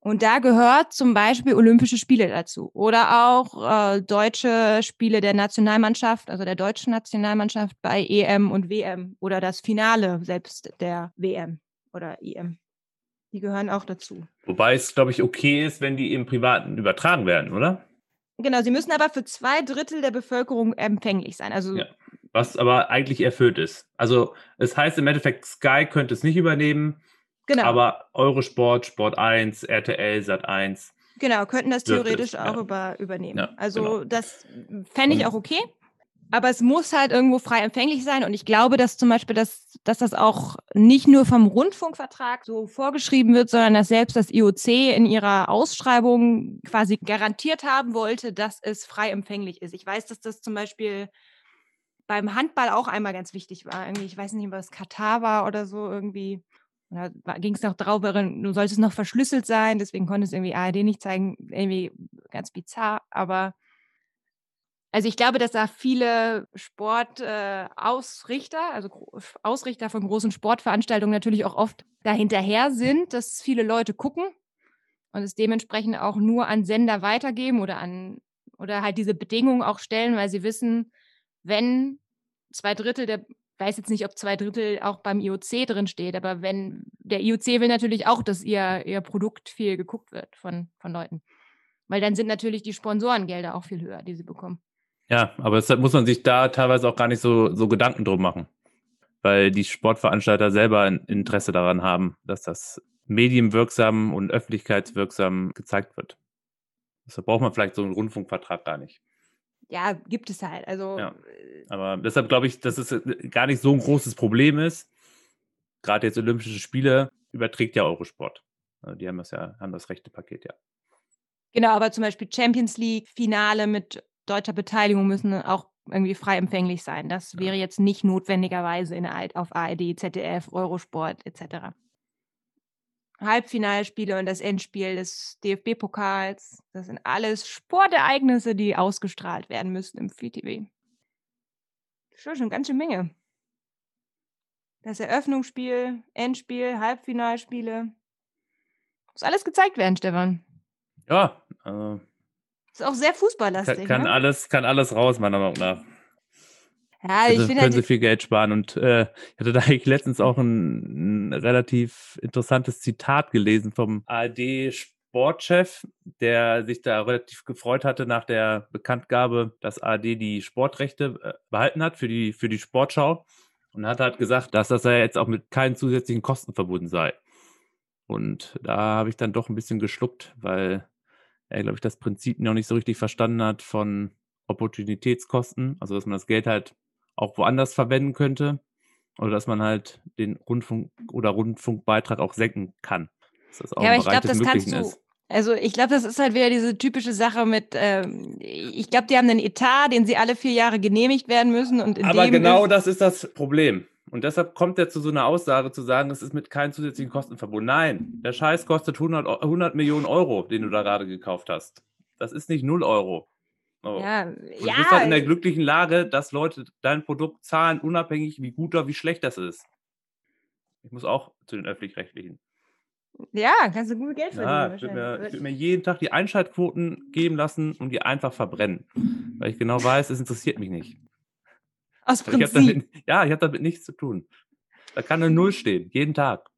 Und da gehört zum Beispiel Olympische Spiele dazu oder auch äh, deutsche Spiele der Nationalmannschaft, also der deutschen Nationalmannschaft bei EM und WM oder das Finale selbst der WM oder EM. Die gehören auch dazu. Wobei es, glaube ich, okay ist, wenn die im Privaten übertragen werden, oder? Genau, sie müssen aber für zwei Drittel der Bevölkerung empfänglich sein. Also Ja. Was aber eigentlich erfüllt ist. Also es heißt im Endeffekt, Sky könnte es nicht übernehmen, genau, aber Eurosport, Sport 1, RTL, Sat 1. genau, könnten das theoretisch es, auch ja. über, übernehmen. Ja, also genau. das fände ich auch okay. Aber es muss halt irgendwo frei empfänglich sein. Und ich glaube, dass zum Beispiel, das, dass das auch nicht nur vom Rundfunkvertrag so vorgeschrieben wird, sondern dass selbst das IOC in ihrer Ausschreibung quasi garantiert haben wollte, dass es frei empfänglich ist. Ich weiß, dass das zum Beispiel beim Handball auch einmal ganz wichtig war. Irgendwie, ich weiß nicht, was Katar war oder so irgendwie. Da ging es noch drauf, du solltest noch verschlüsselt sein, deswegen konnte es irgendwie ARD nicht zeigen. Irgendwie ganz bizarr, aber also ich glaube, dass da viele Sportausrichter, äh, also Ausrichter von großen Sportveranstaltungen natürlich auch oft dahinterher sind, dass viele Leute gucken und es dementsprechend auch nur an Sender weitergeben oder an oder halt diese Bedingungen auch stellen, weil sie wissen, wenn zwei Drittel der, weiß jetzt nicht, ob zwei Drittel auch beim IOC drin steht, aber wenn der IOC will natürlich auch, dass ihr, ihr Produkt viel geguckt wird von, von Leuten. Weil dann sind natürlich die Sponsorengelder auch viel höher, die sie bekommen. Ja, aber deshalb muss man sich da teilweise auch gar nicht so, so Gedanken drum machen. Weil die Sportveranstalter selber ein Interesse daran haben, dass das medienwirksam und öffentlichkeitswirksam gezeigt wird. Deshalb braucht man vielleicht so einen Rundfunkvertrag gar nicht. Ja, gibt es halt. Also Ja. äh, Aber deshalb glaube ich, dass es äh, gar nicht so ein großes Problem ist. Gerade jetzt Olympische Spiele überträgt ja Eurosport. Also die haben das ja, haben das rechte Paket, ja. genau, aber zum Beispiel Champions League, Finale mit deutscher Beteiligung müssen auch irgendwie frei empfänglich sein. Das wäre jetzt nicht notwendigerweise in auf ARD, ZDF, Eurosport etc. Halbfinalspiele und das Endspiel des DFB-Pokals, das sind alles Sportereignisse, die ausgestrahlt werden müssen im Free-TV. Schon schon ganz schön Menge. Das Eröffnungsspiel, Endspiel, Halbfinalspiele. Muss alles gezeigt werden, Stefan. Ja, also Ist auch sehr fußballlastig. kann, kann, ne? alles, kann alles raus, meiner Meinung nach. Ja, ich Also finde können sie halt, viel Geld sparen. Und äh, ich hatte da eigentlich letztens auch ein, ein relativ interessantes Zitat gelesen vom ARD-Sportchef, der sich da relativ gefreut hatte nach der Bekanntgabe, dass ARD die Sportrechte äh, behalten hat für die, für die Sportschau. Und hat halt gesagt, dass das ja jetzt auch mit keinen zusätzlichen Kosten verbunden sei. Und da habe ich dann doch ein bisschen geschluckt, weil er, glaube ich, das Prinzip noch nicht so richtig verstanden hat von Opportunitätskosten, also dass man das Geld halt auch woanders verwenden könnte oder dass man halt den Rundfunk oder Rundfunkbeitrag auch senken kann. Das auch ja, aber ich glaube, das kannst du. ist. Also ich glaube, das ist halt wieder diese typische Sache mit, ähm, ich glaube, die haben einen Etat, den sie alle vier Jahre genehmigt werden müssen und in Aber dem genau ist, das ist das Problem. Und deshalb kommt er zu so einer Aussage zu sagen, es ist mit keinen zusätzlichen Kosten verbunden. Nein, der Scheiß kostet 100, Eu- 100 Millionen Euro, den du da gerade gekauft hast. Das ist nicht 0 Euro. So. ja, Und ja, du bist halt in der glücklichen Lage, dass Leute dein Produkt zahlen, unabhängig wie gut oder wie schlecht das ist. Ich muss auch zu den öffentlich-rechtlichen. ja, kannst du gut Geld verdienen. Ja, ich würde mir, ich würd mir jeden Tag die Einschaltquoten geben lassen und die einfach verbrennen. Weil ich genau weiß, es interessiert mich nicht. Aus Ich hab Prinzip. damit, ja, ich habe damit nichts zu tun. Da kann eine Null stehen, jeden Tag.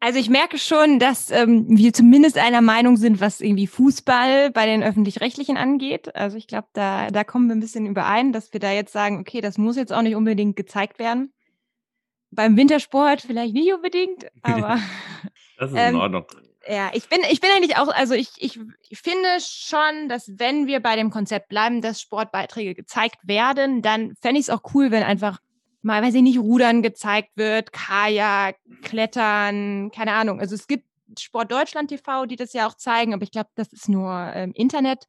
Also ich merke schon, dass ähm, wir zumindest einer Meinung sind, was irgendwie Fußball bei den öffentlich-rechtlichen angeht. Also ich glaube, da, da kommen wir ein bisschen überein, dass wir da jetzt sagen, okay, das muss jetzt auch nicht unbedingt gezeigt werden. Beim Wintersport vielleicht nicht unbedingt, aber Das ist Ähm, in Ordnung. Ja, ich bin, ich bin eigentlich auch, also ich, ich, finde schon, dass wenn wir bei dem Konzept bleiben, dass Sportbeiträge gezeigt werden, dann fände ich es auch cool, wenn einfach mal, weiß ich nicht, Rudern gezeigt wird, Kajak, Klettern, keine Ahnung. Also es gibt Sport Deutschland TV, die das ja auch zeigen, aber ich glaube, das ist nur ähm, Internet.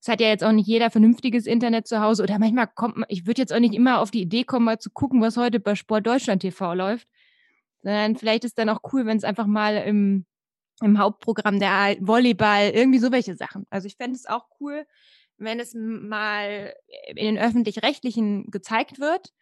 Es hat ja jetzt auch nicht jeder vernünftiges Internet zu Hause oder manchmal kommt man, ich würde jetzt auch nicht immer auf die Idee kommen, mal zu gucken, was heute bei Sport Deutschland TV läuft, sondern vielleicht ist dann auch cool, wenn es einfach mal im, im Hauptprogramm der Volleyball, irgendwie so welche Sachen. Also ich fände es auch cool, wenn es mal in den öffentlich-rechtlichen gezeigt wird.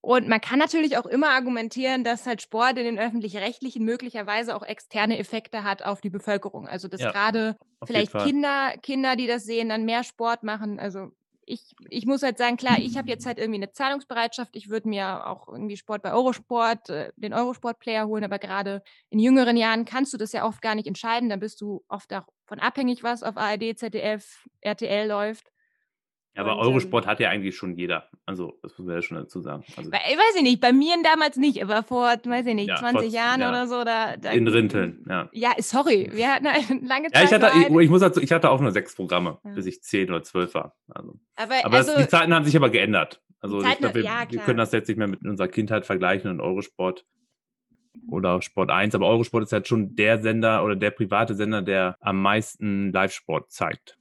Und man kann natürlich auch immer argumentieren, dass halt Sport in den öffentlich-rechtlichen möglicherweise auch externe Effekte hat auf die Bevölkerung. Also dass Ja, gerade vielleicht. Kinder, Kinder, die das sehen, dann mehr Sport machen. Also ich, ich muss halt sagen, klar, ich habe jetzt halt irgendwie eine Zahlungsbereitschaft. Ich würde mir auch irgendwie Sport bei Eurosport, äh, den Eurosport-Player holen, aber gerade in jüngeren Jahren kannst du das ja oft gar nicht entscheiden. Dann bist du oft davon abhängig, was auf ARD, ZDF, RTL läuft. Ja, aber Eurosport ähm, hat ja eigentlich schon jeder. Also, das muss man ja schon dazu sagen. Also, bei, weiß ich nicht, bei mir damals nicht, aber vor, weiß ich nicht, ja, 20 vor, Jahren ja. oder so. Da, da, In Rinteln, ja. Ja, sorry, wir hatten eine lange Zeit. Ja, ich, hatte, ich, ich, muss dazu, ich hatte auch nur sechs Programme, bis ich zehn oder zwölf war. Also, aber aber also, das, die Zeiten haben sich aber geändert. Also, Zeiten, ich glaube, wir, wir, können das jetzt nicht mehr mit unserer Kindheit vergleichen und Eurosport oder Sport 1, aber Eurosport ist halt schon der Sender oder der private Sender, der am meisten Live-Sport zeigt.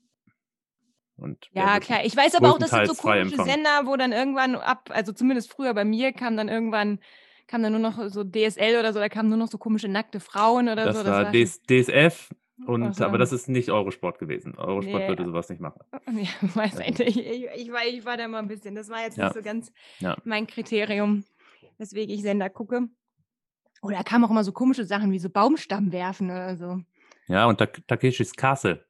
Und ja, klar. Ich weiß aber auch, das sind so komische Sender, wo dann irgendwann ab, also zumindest früher bei mir kam dann irgendwann, kam dann nur noch so DSL oder so, da kamen nur noch so komische nackte Frauen oder das so. Das war DSF, und, also, aber das ist nicht Eurosport gewesen. Eurosport nee. würde sowas nicht machen. Ja, weiß ich, ich, ich, war, ich war da mal ein bisschen. Das war jetzt ja. nicht so ganz ja. mein Kriterium, weswegen ich Sender gucke. Oder kamen auch immer so komische Sachen wie so Baumstamm werfen oder so. Ja, und Takeshis Castle.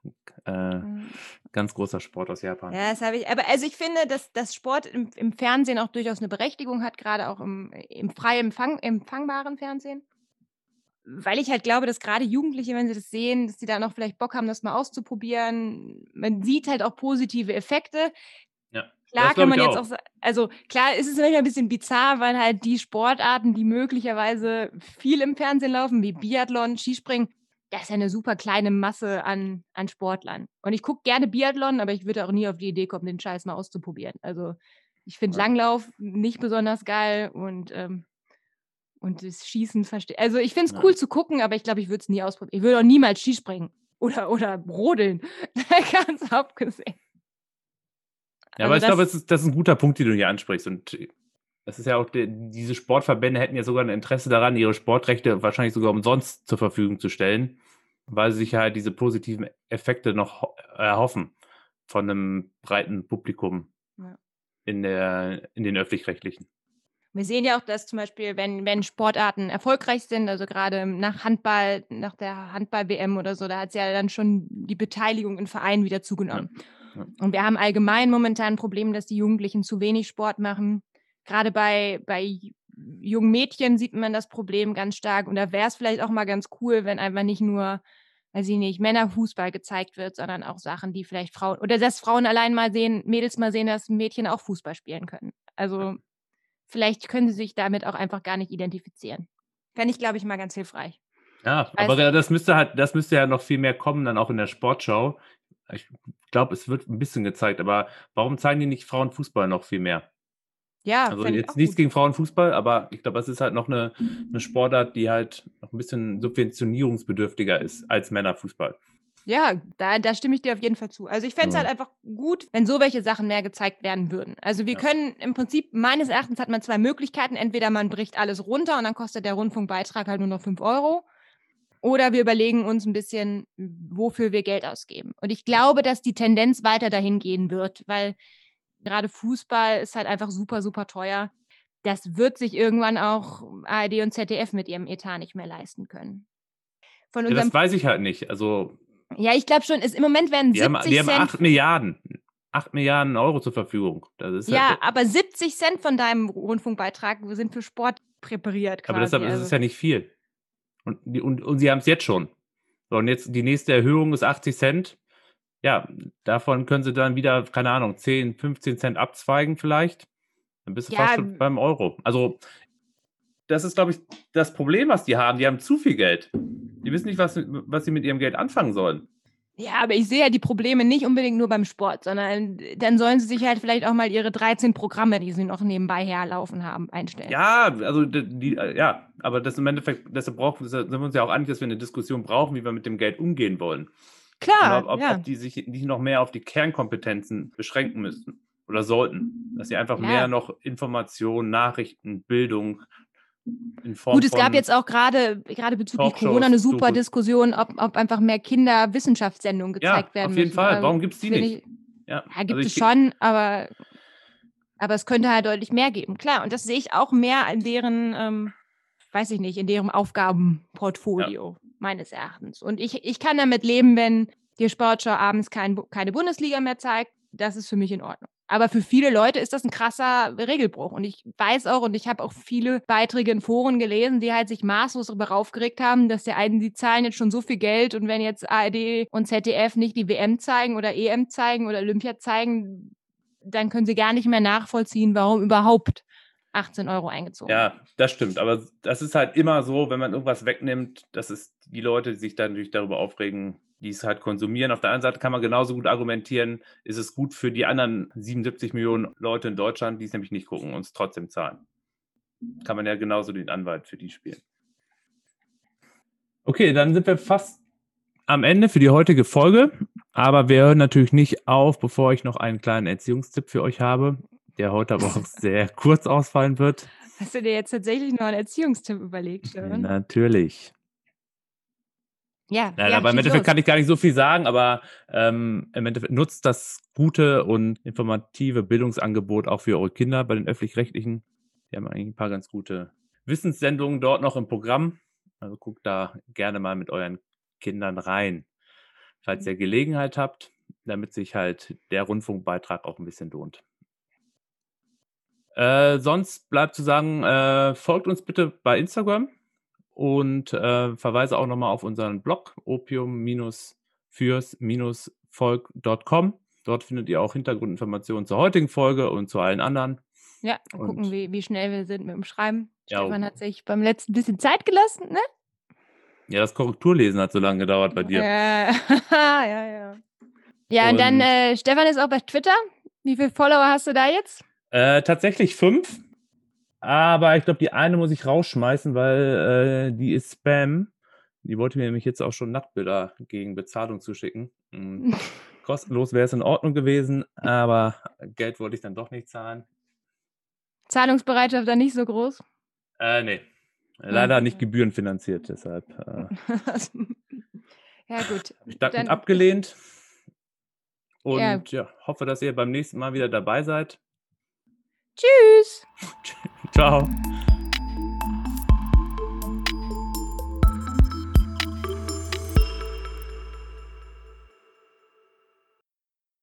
Äh, mhm. Ganz großer Sport aus Japan. Ja, das habe ich. Aber also ich finde, dass das Sport im, im, Fernsehen auch durchaus eine Berechtigung hat, gerade auch im, im frei empfang, empfangbaren Fernsehen. Weil ich halt glaube, dass gerade Jugendliche, wenn sie das sehen, dass sie da noch vielleicht Bock haben, das mal auszuprobieren. Man sieht halt auch positive Effekte. Ja. Klar kann man jetzt auch. auch, also klar ist es manchmal ein bisschen bizarr, weil halt die Sportarten, die möglicherweise viel im Fernsehen laufen, wie Biathlon, Skispringen, das ist ja eine super kleine Masse an, an Sportlern. Und ich gucke gerne Biathlon, aber ich würde auch nie auf die Idee kommen, den Scheiß mal auszuprobieren. Also ich finde ja. Langlauf nicht besonders geil und, ähm, und das Schießen verstehe. Also ich finde es ja. cool zu gucken, aber ich glaube, ich würde es nie ausprobieren. Ich würde auch niemals Skispringen oder, oder rodeln. Ganz abgesehen. Ja, also aber ich glaube, das ist, das ist ein guter Punkt, den du hier ansprichst. Und das ist ja auch, die, diese Sportverbände hätten ja sogar ein Interesse daran, ihre Sportrechte wahrscheinlich sogar umsonst zur Verfügung zu stellen, weil sie sich halt diese positiven Effekte noch erhoffen von einem breiten Publikum ja. in, der, in den öffentlich-rechtlichen. Wir sehen ja auch, dass zum Beispiel, wenn, wenn Sportarten erfolgreich sind, also gerade nach Handball, nach der Handball-WM oder so, da hat es ja dann schon die Beteiligung in Vereinen wieder zugenommen. Ja. Ja. Und wir haben allgemein momentan ein Problem, dass die Jugendlichen zu wenig Sport machen gerade bei, bei jungen Mädchen sieht man das Problem ganz stark. Und da wäre es vielleicht auch mal ganz cool, wenn einfach nicht nur, weiß ich nicht, Männerfußball gezeigt wird, sondern auch Sachen, die vielleicht Frauen, oder dass Frauen allein mal sehen, Mädels mal sehen, dass Mädchen auch Fußball spielen können. Also vielleicht können sie sich damit auch einfach gar nicht identifizieren. Fände ich, glaube ich, mal ganz hilfreich. Ja, aber das müsste halt, das müsste ja noch viel mehr kommen, dann auch in der Sportschau. Ich glaube, es wird ein bisschen gezeigt, aber warum zeigen die nicht Frauenfußball noch viel mehr? Ja, also jetzt nichts gut. gegen Frauenfußball, aber ich glaube, es ist halt noch eine, eine Sportart, die halt noch ein bisschen subventionierungsbedürftiger ist als Männerfußball. Ja, da, da stimme ich dir auf jeden Fall zu. Also ich fände es ja. halt einfach gut, wenn so welche Sachen mehr gezeigt werden würden. Also wir ja. können im Prinzip, meines Erachtens hat man zwei Möglichkeiten. Entweder man bricht alles runter und dann kostet der Rundfunkbeitrag halt nur noch 5 Euro. Oder wir überlegen uns ein bisschen, wofür wir Geld ausgeben. Und ich glaube, dass die Tendenz weiter dahin gehen wird, weil gerade Fußball ist halt einfach super, super teuer. Das wird sich irgendwann auch ARD und ZDF mit ihrem Etat nicht mehr leisten können. Von ja, das weiß ich halt nicht. Also ja, ich glaube schon. Ist, Im Moment werden 70 haben, die haben 8 Milliarden. 8 Milliarden Euro zur Verfügung. ja, halt, aber 70 Cent von deinem Rundfunkbeitrag sind für Sport präpariert. Quasi. Aber deshalb also. ist es also ja nicht viel. Und, und, und sie haben es jetzt schon. So, und jetzt die nächste Erhöhung ist 80 Cent ja, davon können sie dann wieder, keine Ahnung, 10, 15 Cent abzweigen vielleicht. Dann bist du ja, fast schon beim Euro. Also, das ist, glaube ich, das Problem, was die haben. Die haben zu viel Geld. Die wissen nicht, was, was sie mit ihrem Geld anfangen sollen. Ja, aber ich sehe ja die Probleme nicht unbedingt nur beim Sport, sondern dann sollen sie sich halt vielleicht auch mal ihre 13 Programme, die sie noch nebenbei herlaufen haben, einstellen. Ja, also die, ja, aber das im Endeffekt, deshalb brauchen sind wir uns ja auch einig, dass wir eine Diskussion brauchen, wie wir mit dem Geld umgehen wollen. Klar. Ob, ob, ja. ob, die sich nicht noch mehr auf die Kernkompetenzen beschränken müssten oder sollten. Dass sie einfach ja. mehr noch Informationen, Nachrichten, Bildung in Form Gut, es gab jetzt auch gerade gerade bezüglich Corona eine super Diskussion, ob, ob einfach mehr Kinder Wissenschaftssendungen gezeigt ja, werden. Auf jeden müssen. Fall. Warum gibt es die nicht? Ich, ja, ja, gibt also es schon, aber, aber es könnte halt deutlich mehr geben. Klar, und das sehe ich auch mehr in deren, ähm, weiß ich nicht, in deren Aufgabenportfolio meines Erachtens. Und ich, ich kann damit leben, wenn die Sportschau abends kein, keine Bundesliga mehr zeigt. Das ist für mich in Ordnung. Aber für viele Leute ist das ein krasser Regelbruch. Und ich weiß auch, und ich habe auch viele Beiträge in Foren gelesen, die halt sich maßlos darüber aufgeregt haben, dass der einen, die zahlen jetzt schon so viel Geld und wenn jetzt ARD und ZDF nicht die WM zeigen oder EM zeigen oder Olympia zeigen, dann können sie gar nicht mehr nachvollziehen, warum überhaupt 18 Euro eingezogen. Ja, das stimmt. Aber das ist halt immer so, wenn man irgendwas wegnimmt, dass es die Leute sich dann natürlich darüber aufregen, die es halt konsumieren. Auf der anderen Seite kann man genauso gut argumentieren, ist es gut für die anderen 77 Millionen Leute in Deutschland, die es nämlich nicht gucken und es trotzdem zahlen. Kann man ja genauso den Anwalt für die spielen. Okay, dann sind wir fast am Ende für die heutige Folge. Aber wir hören natürlich nicht auf, bevor ich noch einen kleinen Erziehungstipp für euch habe, der heute aber auch sehr kurz ausfallen wird. Hast du dir jetzt tatsächlich noch einen Erziehungstipp überlegt, Sharon? Natürlich. Ja, Ja, ja aber im Endeffekt los. kann ich gar nicht so viel sagen, aber ähm, im Endeffekt nutzt das gute und informative Bildungsangebot auch für eure Kinder bei den öffentlich-rechtlichen. Die haben eigentlich ein paar ganz gute Wissenssendungen dort noch im Programm. Also guckt da gerne mal mit euren Kindern rein, falls ihr Gelegenheit habt, damit sich halt der Rundfunkbeitrag auch ein bisschen lohnt. Äh, sonst bleibt zu sagen, äh, folgt uns bitte bei Instagram und äh, verweise auch nochmal auf unseren Blog opium-fürs-volk.com. Dort findet ihr auch Hintergrundinformationen zur heutigen Folge und zu allen anderen. Ja, Und- gucken, wie, wie schnell wir sind mit dem Schreiben. Ja, Stefan hat sich beim letzten bisschen Zeit gelassen, ne? Ja, das Korrekturlesen hat so lange gedauert bei dir. Äh, ja, ja. Ja, und, dann, Und- äh, Stefan ist auch bei Twitter. Wie viele Follower hast du da jetzt? Äh, tatsächlich fünf. Aber ich glaube, die eine muss ich rausschmeißen, weil äh, die ist Spam. Die wollte mir nämlich jetzt auch schon Nacktbilder gegen Bezahlung zuschicken. Mm, Kostenlos wäre es in Ordnung gewesen, aber Geld wollte ich dann doch nicht zahlen. Zahlungsbereitschaft da nicht so groß. Äh, nee. Leider nicht gebührenfinanziert, deshalb äh, ja, gut. dankend Dann- abgelehnt. Und Ja. ja, hoffe, dass ihr beim nächsten Mal wieder dabei seid. Tschüss. Ciao.